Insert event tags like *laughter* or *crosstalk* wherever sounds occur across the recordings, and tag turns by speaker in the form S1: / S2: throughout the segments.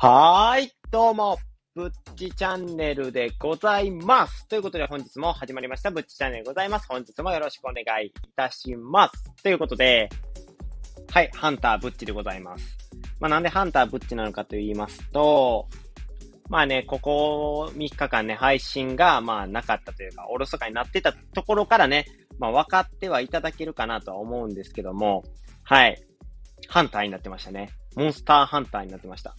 S1: はーい、どうも、ぶっちチャンネルでございます。ということで本日も始まりました、ぶっちチャンネルでございます。本日もよろしくお願いいたします。ということで、はい、ハンターぶっちでございます。まあなんでハンターぶっちなのかと言いますと、まあね、ここ3日間ね、配信がまあなかったというか、おろそかになってたところからね、まあ分かってはいただけるかなとは思うんですけども、はい、ハンターになってましたね。モンスターハンターになってました。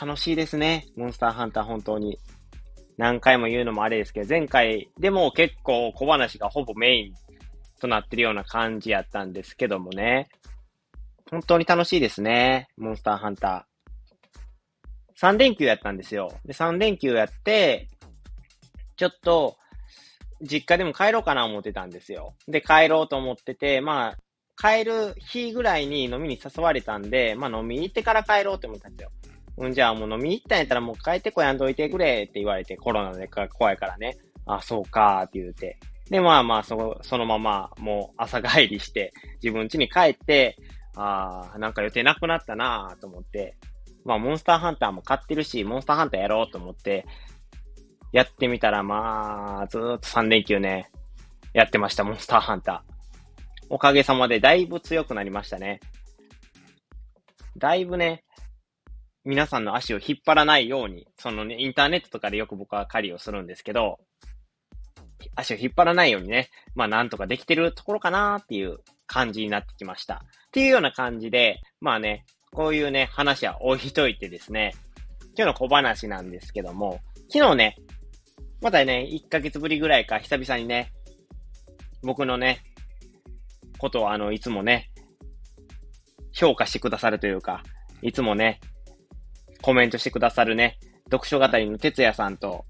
S1: 楽しいですね。モンスターハンター本当に。何回も言うのもあれですけど、前回でも結構小話がほぼメインとなってるような感じやったんですけどもね。本当に楽しいですね。モンスターハンター。3連休やったんですよ。で、3連休やって、ちょっと、実家でも帰ろうかな思ってたんですよ。で、帰ろうと思ってて、まあ、帰る日ぐらいに飲みに誘われたんで、まあ飲みに行ってから帰ろうって思ったんですよ。うん、じゃあもう飲みに行ったんやったらもう帰ってこやんといてくれって言われて、コロナで怖いからね。あ、そうかって言うて。で、まあまあ、そ、そのまま、もう朝帰りして、自分家に帰って、あー、なんか予定なくなったなーと思って、まあ、モンスターハンターも買ってるし、モンスターハンターやろうと思って、やってみたら、まあ、ずーっと3連休ね、やってました、モンスターハンター。おかげさまでだいぶ強くなりましたね。だいぶね、皆さんの足を引っ張らないように、そのね、インターネットとかでよく僕は狩りをするんですけど、足を引っ張らないようにね、まあなんとかできてるところかなっていう感じになってきました。っていうような感じで、まあね、こういうね、話は置いといてですね、今日の小話なんですけども、昨日ね、またね、1ヶ月ぶりぐらいか久々にね、僕のね、ことをあの、いつもね、評価してくださるというか、いつもね、コメントしてくださるね、読書語りの哲也さんと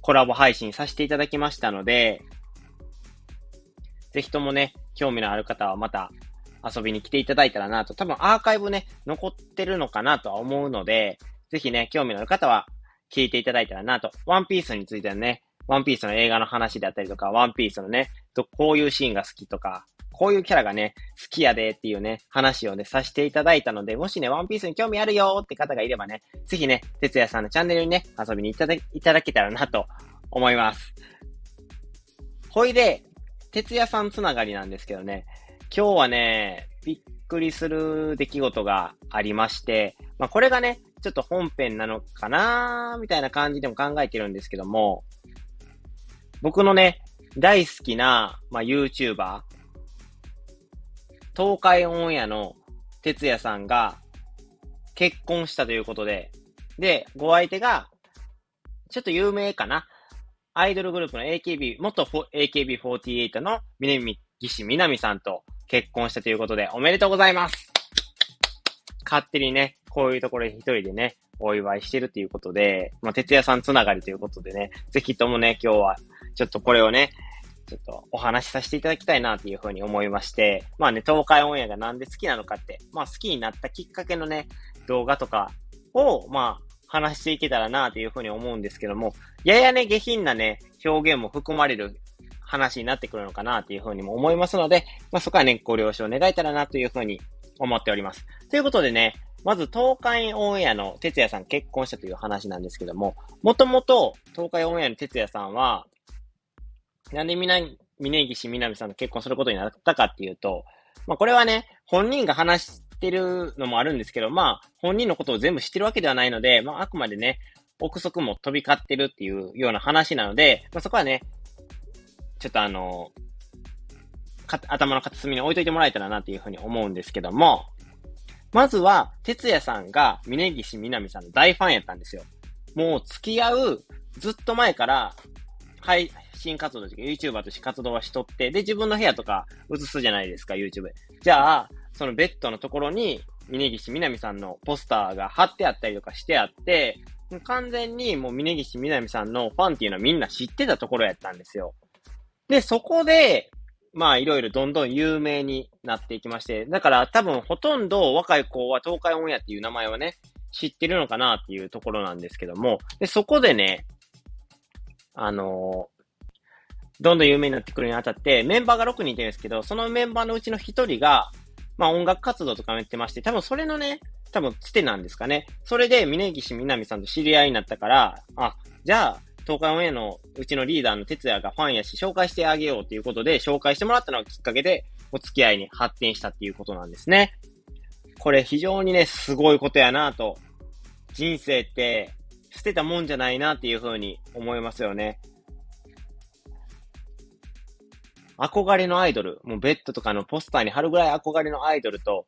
S1: コラボ配信させていただきましたので、ぜひともね、興味のある方はまた遊びに来ていただいたらなと、多分アーカイブね、残ってるのかなとは思うので、ぜひね、興味のある方は聞いていただいたらなと、ワンピースについてはね、ワンピースの映画の話であったりとか、ワンピースのね、こういうシーンが好きとか、こういうキャラがね、好きやでっていうね、話をね、させていただいたので、もしね、ワンピースに興味あるよって方がいればね、ぜひね、哲也さんのチャンネルにね、遊びにいただいただけたらなと思います。ほいで、哲也さんつながりなんですけどね、今日はね、びっくりする出来事がありまして、まあこれがね、ちょっと本編なのかなみたいな感じでも考えてるんですけども、僕のね、大好きな、まあ、YouTuber、東海オンエアの哲也さんが結婚したということで、で、ご相手が、ちょっと有名かな？アイドルグループの AKB、元 AKB48 の峯岸みなみさんと結婚したということで、おめでとうございます。勝手にね、こういうところで一人でね、お祝いしてるということで、まあ、哲也さんつながりということでね、ぜひともね、今日は、ちょっとこれをね、ちょっとお話しさせていただきたいなというふうに思いまして、まあね、東海オンエアがなんで好きなのかって、まあ好きになったきっかけのね、動画とかを、まあ、話していけたらなというふうに思うんですけども、ややね、下品なね、表現も含まれる話になってくるのかなというふうにも思いますので、まあそこはね、ご了承願えたらなというふうに思っております。ということでね、まず東海オンエアの哲也さん結婚したという話なんですけども、もともと東海オンエアの哲也さんは、なんでみな、峯岸みなみさんと結婚することになったかっていうと、まあこれはね、本人が話してるのもあるんですけど、まあ本人のことを全部知ってるわけではないので、まああくまでね、憶測も飛び交ってるっていうような話なので、まあそこはね、ちょっとあの、か頭の片隅に置いといてもらえたらなっていうふうに思うんですけども、まずは、哲也さんが峯岸みなみさんの大ファンやったんですよ。もう付き合うずっと前から、配信活動というか YouTuber として活動はしとって、で、自分の部屋とか映すじゃないですか、YouTube。じゃあ、そのベッドのところに、峯岸みなみさんのポスターが貼ってあったりとかしてあって、完全にもう峯岸みなみさんのファンっていうのはみんな知ってたところやったんですよ。で、そこで、まあいろいろどんどん有名になっていきまして、だから多分ほとんど若い子は東海オンエアっていう名前はね、知ってるのかなっていうところなんですけども、で、そこでね、あのどんどん有名になってくるにあたって、メンバーが6人いてるんですけど、そのメンバーのうちの1人が、まあ音楽活動とかもやってまして、多分それのね、多分つてなんですかね。それで峯岸みなみさんと知り合いになったから、あ、じゃあ、東海オンエアのうちのリーダーの哲也がファンやし、紹介してあげようということで、紹介してもらったのがきっかけで、お付き合いに発展したっていうことなんですね。これ非常にね、すごいことやなと。人生って捨てたもんじゃないなっていうふうに思いますよね。憧れのアイドル、もうベッドとかのポスターに貼るぐらい憧れのアイドルと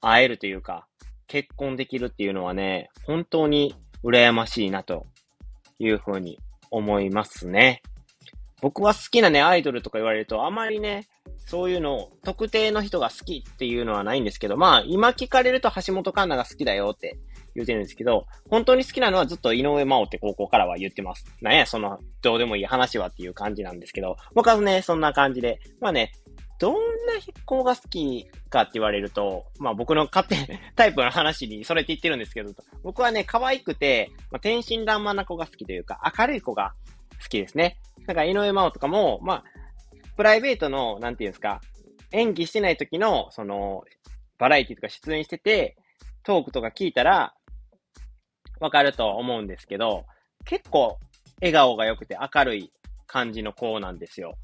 S1: 会えるというか、結婚できるっていうのはね、本当に羨ましいなというふうに思いますね。僕は好きなね、アイドルとか言われると、あまりね、そういうのを、特定の人が好きっていうのはないんですけど、まあ、今聞かれると橋本環奈が好きだよって言ってるんですけど、本当に好きなのはずっと井上真央って高校からは言ってます。なんや、その、どうでもいい話はっていう感じなんですけど、僕はね、そんな感じで、まあね、どんな子が好きかって言われると、まあ僕の勝手 *laughs* タイプの話にそれって言ってるんですけど、僕はね、可愛くて、まあ、天真爛漫な子が好きというか、明るい子が好きですね。なんか井上真央とかも、まあ、プライベートの、なんていうんですか、演技してない時の、その、バラエティとか出演してて、トークとか聞いたら、わかると思うんですけど、結構、笑顔が良くて明るい感じの子なんですよ。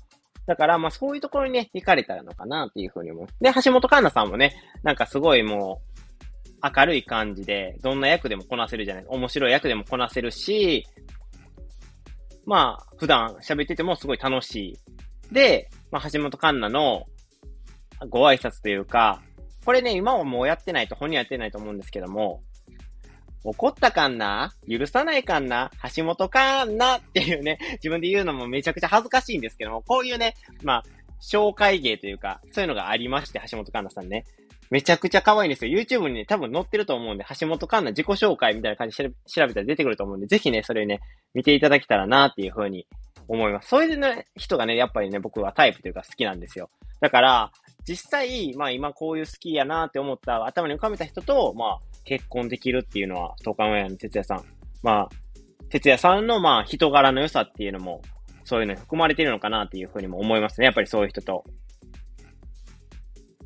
S1: だから、まあそういうところにね、行かれたらのかなっていうふうに思う。で、橋本環奈さんもね、なんかすごいもう、明るい感じで、どんな役でもこなせるじゃない面白い役でもこなせるし、まあ、普段喋っててもすごい楽しい。で、まあ、橋本環奈のご挨拶というか、これね、今はもうやってないと、本人やってないと思うんですけども、怒ったかんな？許さないかんな？橋本かんな？っていうね、自分で言うのもめちゃくちゃ恥ずかしいんですけども、こういうね、まあ、紹介芸というか、そういうのがありまして、橋本環奈さんね。めちゃくちゃ可愛いんですよ。YouTube にね、多分載ってると思うんで、橋本環奈自己紹介みたいな感じで調べたら出てくると思うんで、ぜひね、それね、見ていただけたらなっていうふうに思います。そういうね、人がね、やっぱりね、僕はタイプというか好きなんですよ。だから、実際、まあ今こういう好きやなって思った頭に浮かべた人と、まあ結婚できるっていうのは、東海オンエアの哲也さん。まあ、哲也さんのまあ人柄の良さっていうのも、そういうのに含まれてるのかなっていうふうにも思いますね。やっぱりそういう人と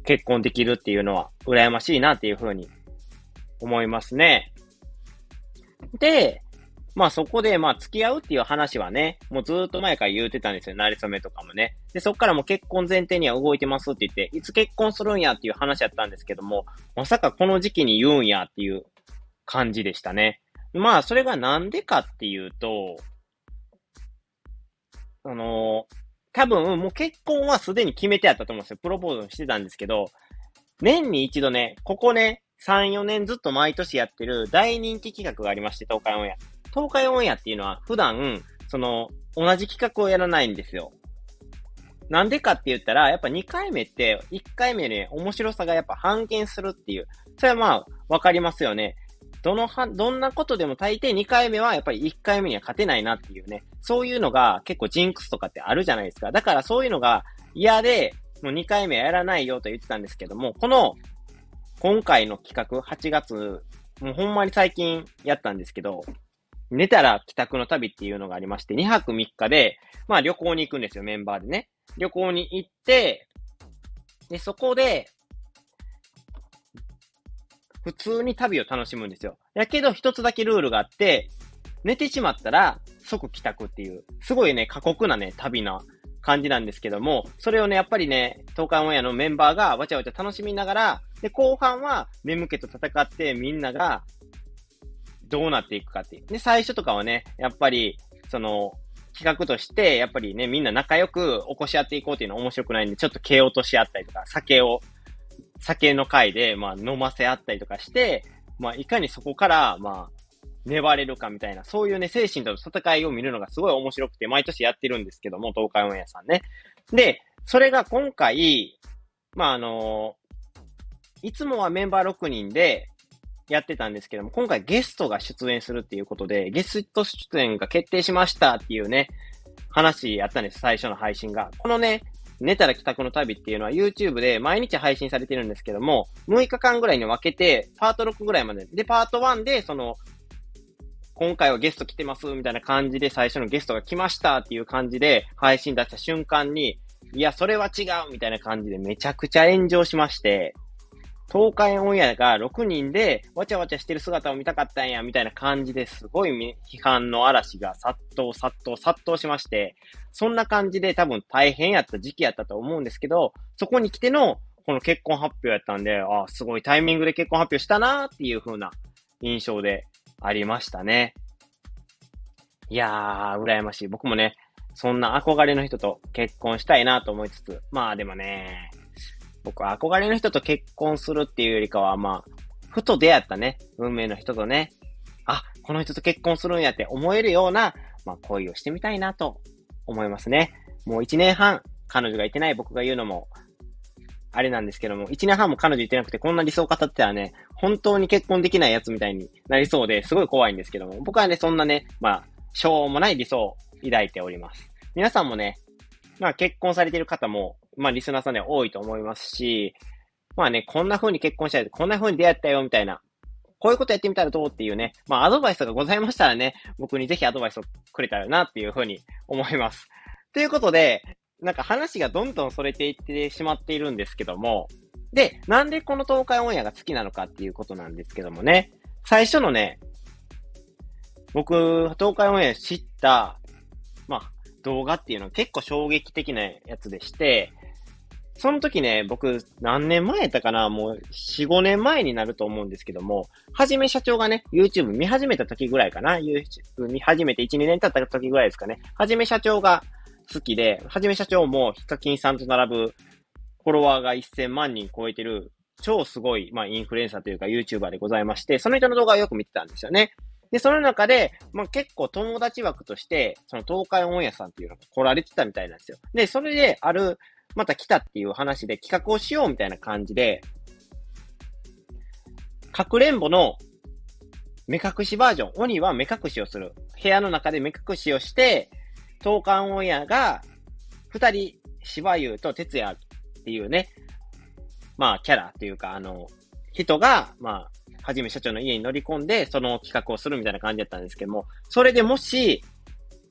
S1: 結婚できるっていうのは羨ましいなっていうふうに思いますね。で、まあそこでまあ付き合うっていう話はね、もうずっと前から言うてたんですよ。なりそめとかもね。で、そっからもう結婚前提には動いてますって言って、いつ結婚するんやっていう話やったんですけども、まさかこの時期に言うんやっていう感じでしたね。まあそれがなんでかっていうと、あの多分もう結婚はすでに決めてあったと思うんですよ。プロポーズしてたんですけど、年に一度ね、ここね、3、4年ずっと毎年やってる大人気企画がありまして、東海オンエア。東海オンエアっていうのは普段、その、同じ企画をやらないんですよ。なんでかって言ったら、やっぱ2回目って、1回目ね、面白さがやっぱ半減するっていう。それはまあ、わかりますよね。どのは、どんなことでも大抵2回目はやっぱり1回目には勝てないなっていうね。そういうのが結構ジンクスとかってあるじゃないですか。だからそういうのが嫌で、もう2回目はやらないよと言ってたんですけども、この、今回の企画、8月、もうほんまに最近やったんですけど、寝たら帰宅の旅っていうのがありまして、2泊3日で、まあ旅行に行くんですよ、メンバーでね。旅行に行って、で、そこで、普通に旅を楽しむんですよ。やけど一つだけルールがあって、寝てしまったら即帰宅っていう、すごいね、過酷なね、旅な感じなんですけども、それをね、やっぱりね、東海オンエアのメンバーがわちゃわちゃ楽しみながら、で、後半は眠気と戦ってみんながどうなっていくかっていう。で、最初とかはね、やっぱり、その、企画として、やっぱりね、みんな仲良く起こし合っていこうっていうのは面白くないんで、ちょっと蹴落とし合ったりとか、酒を、酒の会で、まあ、飲ませ合ったりとかして、まあ、いかにそこから、まあ、粘れるかみたいな、そういうね、精神との戦いを見るのがすごい面白くて、毎年やってるんですけども、東海オンエアさんね。で、それが今回、まあ、あのいつもはメンバー6人で、やってたんですけども、今回ゲストが出演するっていうことで、ゲスト出演が決定しましたっていうね、話やったんです、最初の配信が。このね、寝たら帰宅の旅っていうのは YouTube で毎日配信されてるんですけども、6日間ぐらいに分けて、パート6ぐらいまで。で、パート1で、その、今回はゲスト来てますみたいな感じで最初のゲストが来ましたっていう感じで配信出した瞬間に、いや、それは違うみたいな感じでめちゃくちゃ炎上しまして、東海オンエアが6人でわちゃわちゃしてる姿を見たかったんや、みたいな感じですごい批判の嵐が殺到、殺到、殺到しまして、そんな感じで多分大変やった時期やったと思うんですけど、そこに来てのこの結婚発表やったんで、あすごいタイミングで結婚発表したなーっていう風な印象でありましたね。いやー、羨ましい。僕もね、そんな憧れの人と結婚したいなと思いつつ、まあでもね、僕は憧れの人と結婚するっていうよりかは、まあ、ふと出会ったね、運命の人とね、あ、この人と結婚するんやって思えるような、まあ恋をしてみたいなと思いますね。もう一年半、彼女がいてない僕が言うのも、あれなんですけども、一年半も彼女いてなくてこんな理想を語ってたらね、本当に結婚できないやつみたいになりそうですごい怖いんですけども、僕はね、そんなね、まあ、しょうもない理想を抱いております。皆さんもね、まあ結婚されている方も、まあリスナーさんで多いと思いますし、まあね、こんな風に結婚したい、こんな風に出会ったよ、みたいな、こういうことやってみたらどうっていうね、まあアドバイスがございましたらね、僕にぜひアドバイスをくれたらなっていう風に思います。ということで、なんか話がどんどんそれていってしまっているんですけども、で、なんでこの東海オンエアが好きなのかっていうことなんですけどもね、最初のね、僕、東海オンエア知った、まあ、動画っていうのは結構衝撃的なやつでして、その時ね、僕、何年前やったかなもう、4、5年前になると思うんですけども、はじめ社長がね、YouTube 見始めた時ぐらいかな ?YouTube 見始めて1、2年経った時ぐらいですかね。はじめ社長が好きで、はじめ社長もヒカキンさんと並ぶフォロワーが1000万人超えてる超すごい、まあ、インフルエンサーというか YouTuber でございまして、その人の動画をよく見てたんですよね。で、その中で、まあ、結構友達枠として、その東海オンエアさんっていうのが来られてたみたいなんですよ。で、それで、ある、また来たっていう話で企画をしようみたいな感じで、かくれんぼの目隠しバージョン、鬼は目隠しをする。部屋の中で目隠しをして、東海オンエアが、二人、芝優と哲也っていうね、まあ、キャラっていうか、あの、人が、まあ、はじめ社長の家に乗り込んで、その企画をするみたいな感じだったんですけども、それでもし、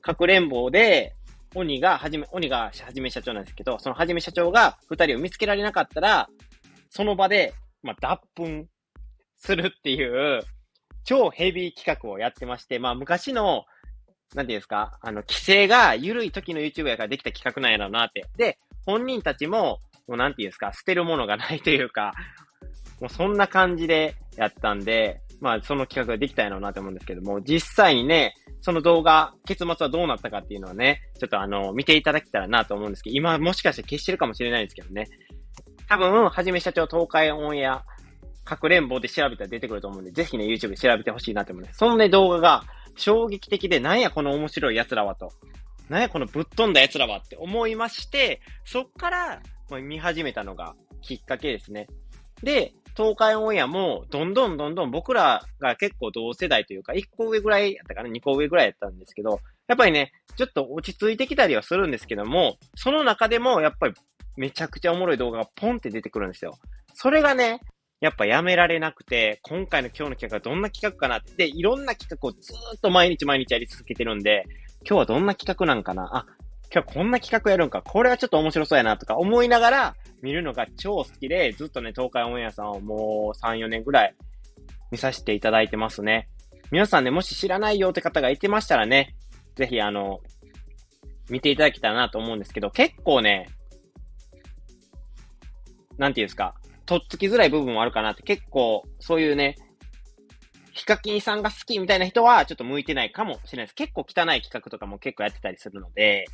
S1: かくれんぼで、鬼が、はじめ、鬼がはじめ社長なんですけど、そのはじめ社長が二人を見つけられなかったら、その場で、まあ、脱粉するっていう、超ヘビー企画をやってまして、まあ、昔の、なんていうんですか、あの、規制が緩い時の YouTube やからできた企画なんやろうなって。で、本人たちも、もうなんていうんですか、捨てるものがないというか、もうそんな感じでやったんで、まあその企画ができたやろうなと思うんですけども、実際にね、その動画、結末はどうなったかっていうのはね、ちょっとあの、見ていただけたらなと思うんですけど、今もしかして消してるかもしれないんですけどね。多分、はじめ社長東海オンエア、かくれんぼで調べたら出てくると思うんで、ぜひね、YouTube で調べてほしいなと思います。そのね、動画が衝撃的で、なんやこの面白い奴らはと。なんやこのぶっ飛んだ奴らはって思いまして、そっから、見始めたのがきっかけですね。で、東海オンエアも、どんどんどんどん僕らが結構同世代というか、1個上ぐらいやったかな、2個上ぐらいやったんですけど、やっぱりね、ちょっと落ち着いてきたりはするんですけども、その中でもやっぱりめちゃくちゃおもろい動画がポンって出てくるんですよ。それがね、やっぱやめられなくて、今回の今日の企画はどんな企画かなって、いろんな企画をずっと毎日毎日やり続けてるんで、今日はどんな企画なんかな？あ、今日こんな企画やるんか、これはちょっと面白そうやなとか思いながら見るのが超好きで、ずっとね、東海オンエアさんをもう3、4年ぐらい見させていただいてますね。皆さんね、もし知らないよって方がいてましたらね、ぜひあの、見ていただけたらなと思うんですけど、結構ね、なんていうんですか、とっつきづらい部分もあるかなって、結構、そういうね、ヒカキンさんが好きみたいな人はちょっと向いてないかもしれないです。結構汚い企画とかも結構やってたりするので、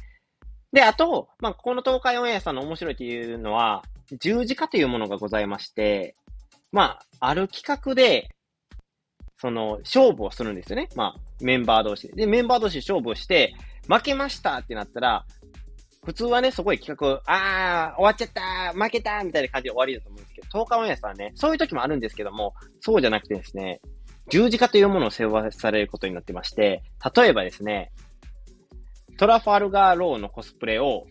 S1: で、あと、まあ、この東海オンエアさんの面白いっていうのは、十字架というものがございまして、まあ、ある企画で、その、勝負をするんですよね。まあ、メンバー同士で。で、メンバー同士勝負をして、負けましたってなったら、普通はね、そこで企画、あー、終わっちゃった負けたみたいな感じで終わりだと思うんですけど、東海オンエアさんはね、そういう時もあるんですけども、そうじゃなくてですね、十字架というものを背負わされることになってまして、例えばですね、トラファルガーローのコスプレを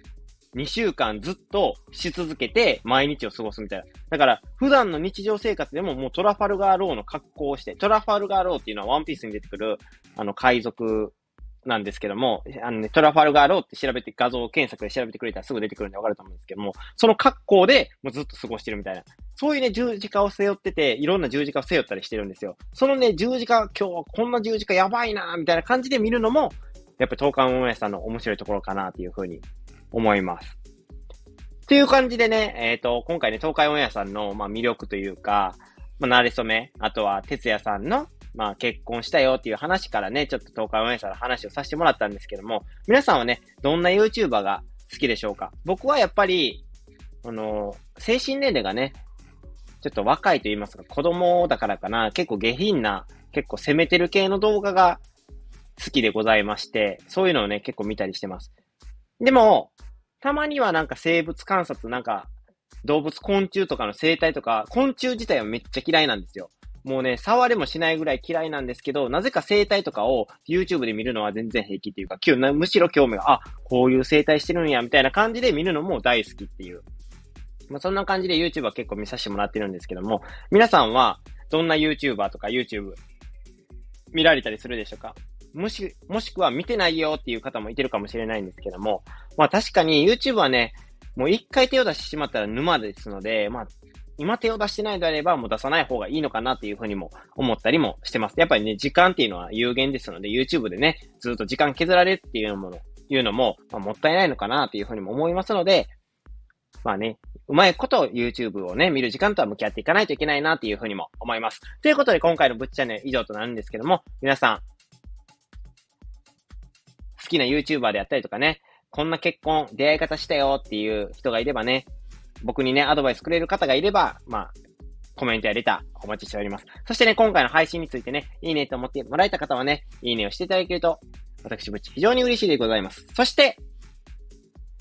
S1: 2週間ずっとし続けて毎日を過ごすみたいな。だから、普段の日常生活でももうトラファルガーローの格好をして、トラファルガーローっていうのはワンピースに出てくる、あの、海賊なんですけども、あのね、トラファルガーローって調べて、画像検索で調べてくれたらすぐ出てくるんでわかると思うんですけども、その格好でもうずっと過ごしてるみたいな。そういうね、十字架を背負ってて、いろんな十字架を背負ったりしてるんですよ。そのね、十字架、今日はこんな十字架やばいなみたいな感じで見るのも、やっぱ東海オンエアさんの面白いところかなっていうふうに思います。っていう感じでね、えっ、ー、と、今回ね、東海オンエアさんの、まあ、魅力というか、まあ、慣れ初め、あとは、哲也さんの、まあ、結婚したよっていう話からね、ちょっと東海オンエアさんの話をさせてもらったんですけども、皆さんはね、どんな YouTuber が好きでしょうか？僕はやっぱり、あの、精神年齢がね、ちょっと若いと言いますか、子供だからかな、結構下品な、結構攻めてる系の動画が好きでございまして、そういうのをね、結構見たりしてます。でも、たまにはなんか生物観察、なんか動物昆虫とかの生態とか、昆虫自体はめっちゃ嫌いなんですよ。もうね、触れもしないぐらい嫌いなんですけど、なぜか生態とかを YouTube で見るのは全然平気っていうか、むしろ興味が、あ、こういう生態してるんや、みたいな感じで見るのも大好きっていう。まあ、そんな感じで YouTube は結構見させてもらってるんですけども、皆さんはどんな YouTuber とか YouTube 見られたりするでしょうか？もし、もしくは見てないよっていう方もいてるかもしれないんですけども、まあ確かに YouTube はね、もう一回手を出してしまったら沼ですので、まあ、今手を出してないであれば、もう出さない方がいいのかなっていうふうにも思ったりもしてます。やっぱりね、時間っていうのは有限ですので、YouTube でね、ずっと時間削られるっていうのも、いうのも、まあ、もったいないのかなっていうふうにも思いますので、まあね、うまいこと YouTube をね、見る時間とは向き合っていかないといけないなっていうふうにも思います。ということで今回のぶっちゃね以上となるんですけども、皆さん、きな YouTuber であったりとかね、こんな結婚、出会い方したよっていう人がいればね、僕にね、アドバイスくれる方がいれば、まあ、コメントやレターお待ちしております。そしてね、今回の配信についてね、いいねと思ってもらえた方はね、いいねをしていただけると、私、ぶち非常に嬉しいでございます。そして、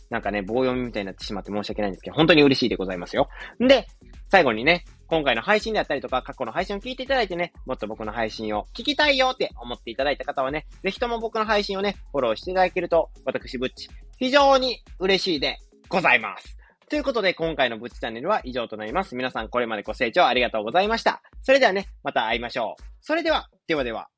S1: なんかね、棒読みみたいになってしまって申し訳ないんですけど、本当に嬉しいでございますよ。んで、最後にね、今回の配信であったりとか、過去の配信を聞いていただいてね、もっと僕の配信を聞きたいよって思っていただいた方はね、ぜひとも僕の配信をね、フォローしていただけると、私、ぶっち、非常に嬉しいでございます。ということで、今回のぶっちチャンネルは以上となります。皆さんこれまでご清聴ありがとうございました。それではね、また会いましょう。それでは、ではでは。